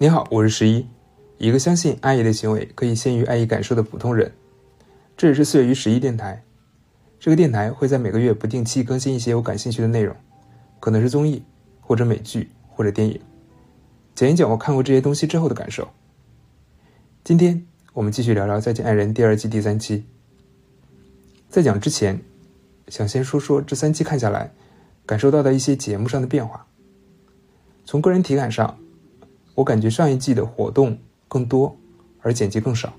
你好，我是十一，一个相信爱意的行为可以先于爱意感受的普通人。这里是四月于十一电台，这个电台会在每个月不定期更新一些我感兴趣的内容，可能是综艺，或者美剧，或者电影，讲一讲我看过这些东西之后的感受。今天我们继续聊聊《再见爱人》第二季第三期。在讲之前，想先说说这三期看下来感受到的一些节目上的变化。从个人体感上。我感觉上一季的活动更多，而剪辑更少。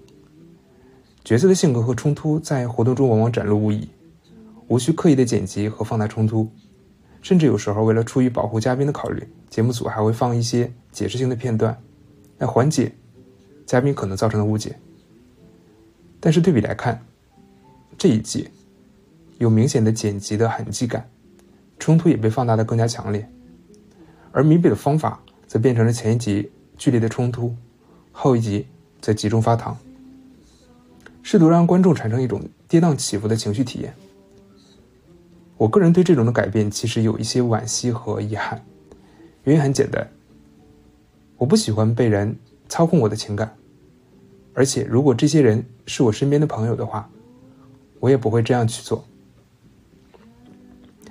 角色的性格和冲突在活动中往往展露无遗，无需刻意的剪辑和放大冲突，甚至有时候为了出于保护嘉宾的考虑，节目组还会放一些解释性的片段，来缓解嘉宾可能造成的误解。但是对比来看，这一季有明显的剪辑的痕迹感，冲突也被放大的更加强烈，而弥补的方法。则变成了前一集剧烈的冲突，后一集则集中发糖，试图让观众产生一种跌宕起伏的情绪体验。我个人对这种的改变其实有一些惋惜和遗憾，原因很简单，我不喜欢被人操控我的情感，而且如果这些人是我身边的朋友的话，我也不会这样去做。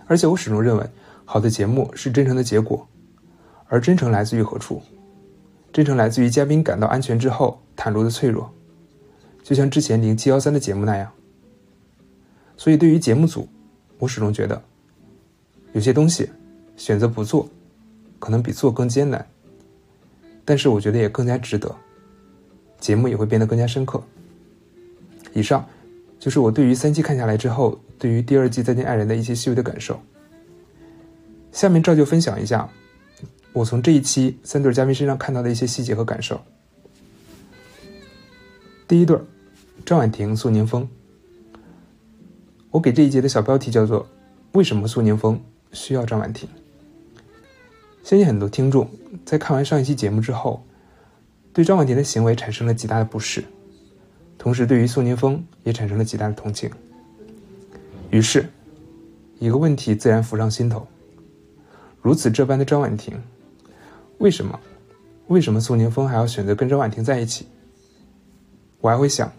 而且我始终认为，好的节目是真诚的结果。而真诚来自于何处？真诚来自于嘉宾感到安全之后袒露的脆弱，就像之前零七幺三的节目那样。所以，对于节目组，我始终觉得，有些东西选择不做，可能比做更艰难，但是我觉得也更加值得，节目也会变得更加深刻。以上就是我对于三期看下来之后，对于第二季《再见爱人》的一些细微的感受。下面照旧分享一下。我从这一期三对嘉宾身上看到的一些细节和感受。第一对，张婉婷、宋宁峰。我给这一节的小标题叫做“为什么宋宁峰需要张婉婷”。相信很多听众在看完上一期节目之后，对张婉婷的行为产生了极大的不适，同时对于宋宁峰也产生了极大的同情。于是，一个问题自然浮上心头：如此这般的张婉婷。为什么？为什么宋宁峰还要选择跟张婉婷在一起？我还会想，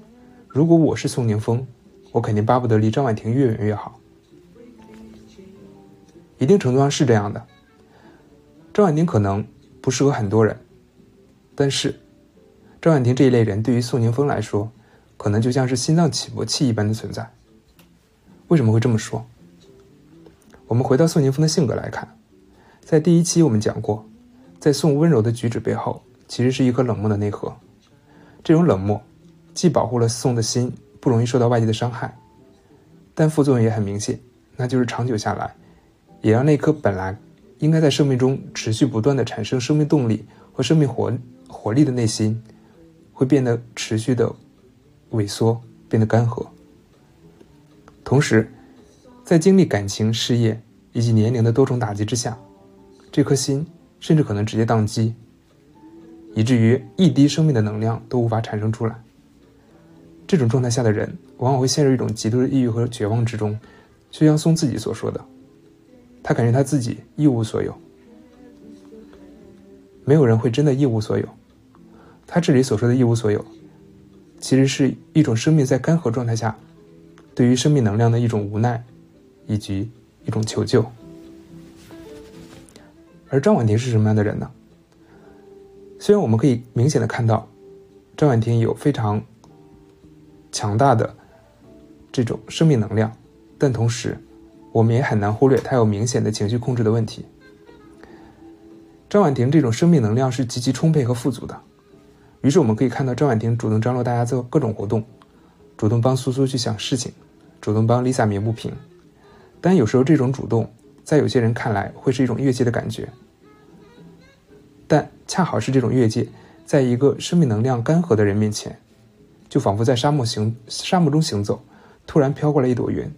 如果我是宋宁峰，我肯定巴不得离张婉婷越远越好。一定程度上是这样的。张婉婷可能不适合很多人，但是张婉婷这一类人对于宋宁峰来说，可能就像是心脏起搏器一般的存在。为什么会这么说？我们回到宋宁峰的性格来看，在第一期我们讲过。在宋温柔的举止背后，其实是一颗冷漠的内核。这种冷漠，既保护了宋的心不容易受到外界的伤害，但副作用也很明显，那就是长久下来，也让那颗本来应该在生命中持续不断的产生生命动力和生命活活力的内心，会变得持续的萎缩，变得干涸。同时，在经历感情、事业以及年龄的多重打击之下，这颗心。甚至可能直接宕机，以至于一滴生命的能量都无法产生出来。这种状态下的人，往往会陷入一种极度的抑郁和绝望之中。就像宋自己所说的，他感觉他自己一无所有。没有人会真的一无所有。他这里所说的一无所有，其实是一种生命在干涸状态下，对于生命能量的一种无奈，以及一种求救。而张婉婷是什么样的人呢？虽然我们可以明显的看到，张婉婷有非常强大的这种生命能量，但同时，我们也很难忽略她有明显的情绪控制的问题。张婉婷这种生命能量是极其充沛和富足的，于是我们可以看到张婉婷主动张罗大家做各种活动，主动帮苏苏去想事情，主动帮 Lisa 鸣不平，但有时候这种主动。在有些人看来，会是一种越界的感觉，但恰好是这种越界，在一个生命能量干涸的人面前，就仿佛在沙漠行沙漠中行走，突然飘过来一朵云。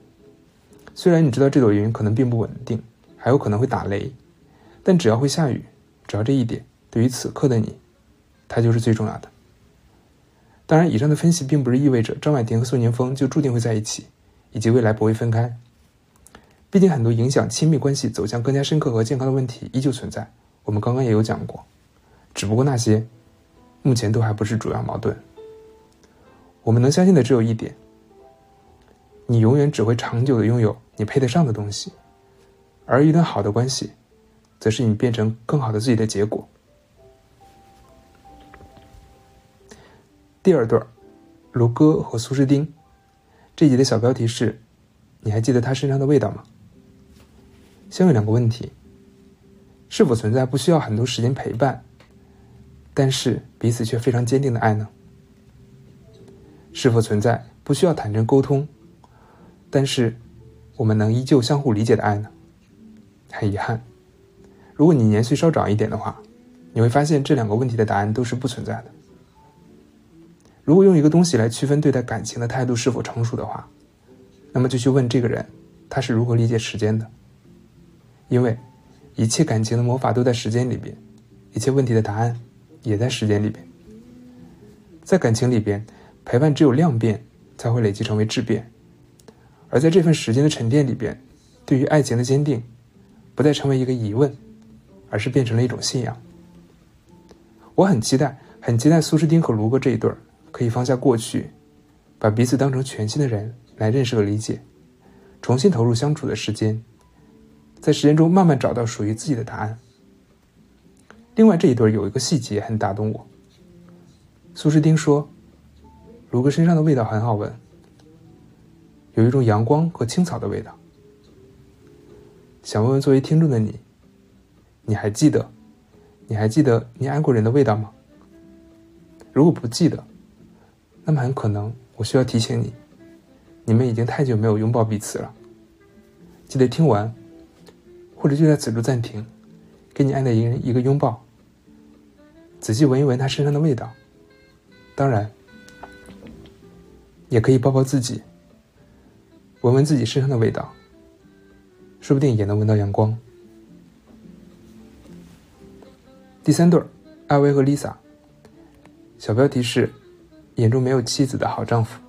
虽然你知道这朵云可能并不稳定，还有可能会打雷，但只要会下雨，只要这一点，对于此刻的你，它就是最重要的。当然，以上的分析并不是意味着张婉婷和宋宁峰就注定会在一起，以及未来不会分开。毕竟，很多影响亲密关系走向更加深刻和健康的问题依旧存在。我们刚刚也有讲过，只不过那些目前都还不是主要矛盾。我们能相信的只有一点：你永远只会长久的拥有你配得上的东西，而一段好的关系，则是你变成更好的自己的结果。第二段，卢哥和苏诗丁。这集的小标题是：你还记得他身上的味道吗？先问两个问题：是否存在不需要很多时间陪伴，但是彼此却非常坚定的爱呢？是否存在不需要坦诚沟通，但是我们能依旧相互理解的爱呢？很遗憾，如果你年岁稍长一点的话，你会发现这两个问题的答案都是不存在的。如果用一个东西来区分对待感情的态度是否成熟的话，那么就去问这个人，他是如何理解时间的。因为一切感情的魔法都在时间里边，一切问题的答案也在时间里边。在感情里边，陪伴只有量变才会累积成为质变，而在这份时间的沉淀里边，对于爱情的坚定，不再成为一个疑问，而是变成了一种信仰。我很期待，很期待苏诗丁和卢哥这一对儿。可以放下过去，把彼此当成全新的人来认识和理解，重新投入相处的时间，在时间中慢慢找到属于自己的答案。另外这一对有一个细节很打动我。苏诗丁说：“卢哥身上的味道很好闻，有一种阳光和青草的味道。”想问问作为听众的你，你还记得，你还记得你爱过人的味道吗？如果不记得，那么很可能，我需要提醒你，你们已经太久没有拥抱彼此了。记得听完，或者就在此处暂停，给你爱的一人一个拥抱，仔细闻一闻他身上的味道。当然，也可以抱抱自己，闻闻自己身上的味道，说不定也能闻到阳光。第三对儿，艾薇和丽萨。小标题是。眼中没有妻子的好丈夫。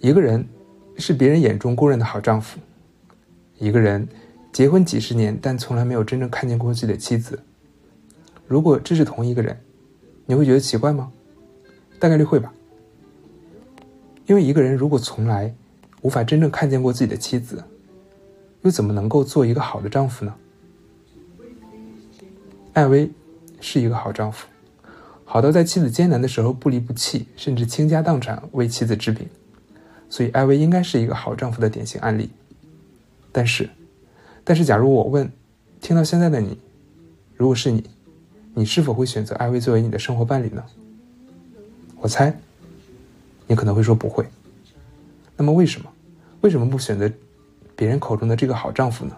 一个人是别人眼中公认的好丈夫，一个人结婚几十年，但从来没有真正看见过自己的妻子。如果这是同一个人，你会觉得奇怪吗？大概率会吧。因为一个人如果从来无法真正看见过自己的妻子，又怎么能够做一个好的丈夫呢？艾薇是一个好丈夫。好到在妻子艰难的时候不离不弃，甚至倾家荡产为妻子治病，所以艾薇应该是一个好丈夫的典型案例。但是，但是，假如我问，听到现在的你，如果是你，你是否会选择艾薇作为你的生活伴侣呢？我猜，你可能会说不会。那么为什么？为什么不选择别人口中的这个好丈夫呢？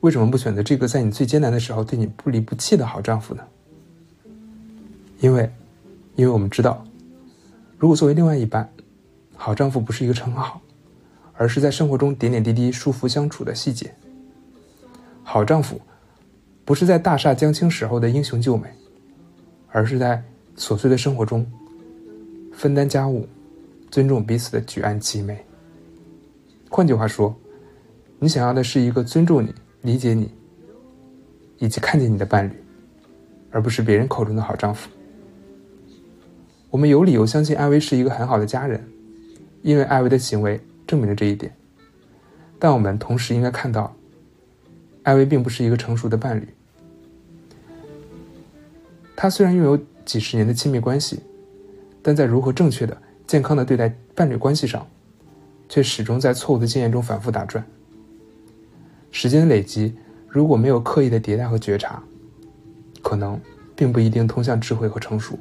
为什么不选择这个在你最艰难的时候对你不离不弃的好丈夫呢？因为，因为我们知道，如果作为另外一半，好丈夫不是一个称号，而是在生活中点点滴滴舒服相处的细节。好丈夫，不是在大厦将倾时候的英雄救美，而是在琐碎的生活中，分担家务，尊重彼此的举案齐眉。换句话说，你想要的是一个尊重你、理解你，以及看见你的伴侣，而不是别人口中的好丈夫。我们有理由相信艾薇是一个很好的家人，因为艾薇的行为证明了这一点。但我们同时应该看到，艾薇并不是一个成熟的伴侣。他虽然拥有几十年的亲密关系，但在如何正确的、健康的对待伴侣关系上，却始终在错误的经验中反复打转。时间的累积，如果没有刻意的迭代和觉察，可能并不一定通向智慧和成熟。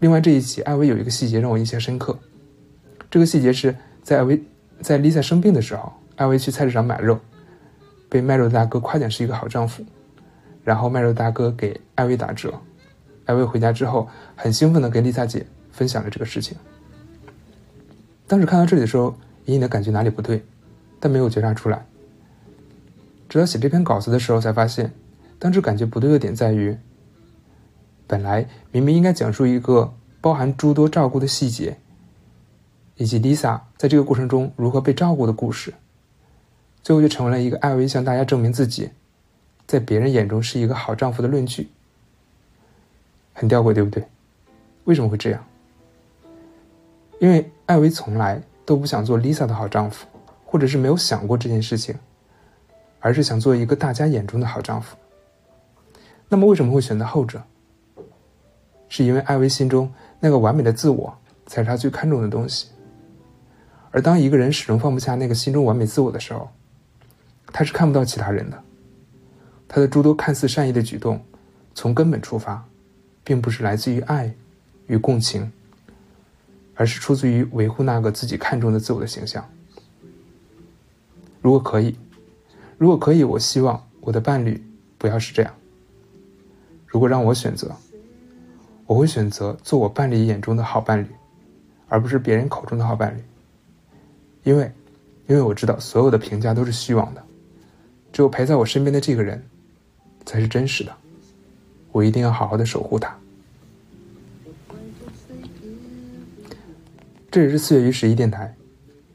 另外这一集，艾薇有一个细节让我印象深刻。这个细节是在艾薇在 Lisa 生病的时候，艾薇去菜市场买肉，被卖肉大哥夸奖是一个好丈夫，然后卖肉大哥给艾薇打折。艾薇回家之后，很兴奋的跟 Lisa 姐分享了这个事情。当时看到这里的时候，隐隐的感觉哪里不对，但没有觉察出来。直到写这篇稿子的时候，才发现，当时感觉不对的点在于。本来明明应该讲述一个包含诸多照顾的细节，以及 Lisa 在这个过程中如何被照顾的故事，最后就成为了一个艾薇向大家证明自己在别人眼中是一个好丈夫的论据。很吊诡，对不对？为什么会这样？因为艾薇从来都不想做 Lisa 的好丈夫，或者是没有想过这件事情，而是想做一个大家眼中的好丈夫。那么为什么会选择后者？是因为艾薇心中那个完美的自我才是他最看重的东西。而当一个人始终放不下那个心中完美自我的时候，他是看不到其他人的。他的诸多看似善意的举动，从根本出发。并不是来自于爱与共情，而是出自于维护那个自己看重的自我的形象。如果可以，如果可以，我希望我的伴侣不要是这样。如果让我选择，我会选择做我伴侣眼中的好伴侣，而不是别人口中的好伴侣。因为，因为我知道所有的评价都是虚妄的，只有陪在我身边的这个人，才是真实的。我一定要好好的守护他。这里是四月于十一电台，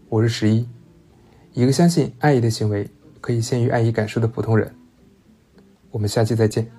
我是十一，一个相信爱意的行为可以先于爱意感受的普通人。我们下期再见。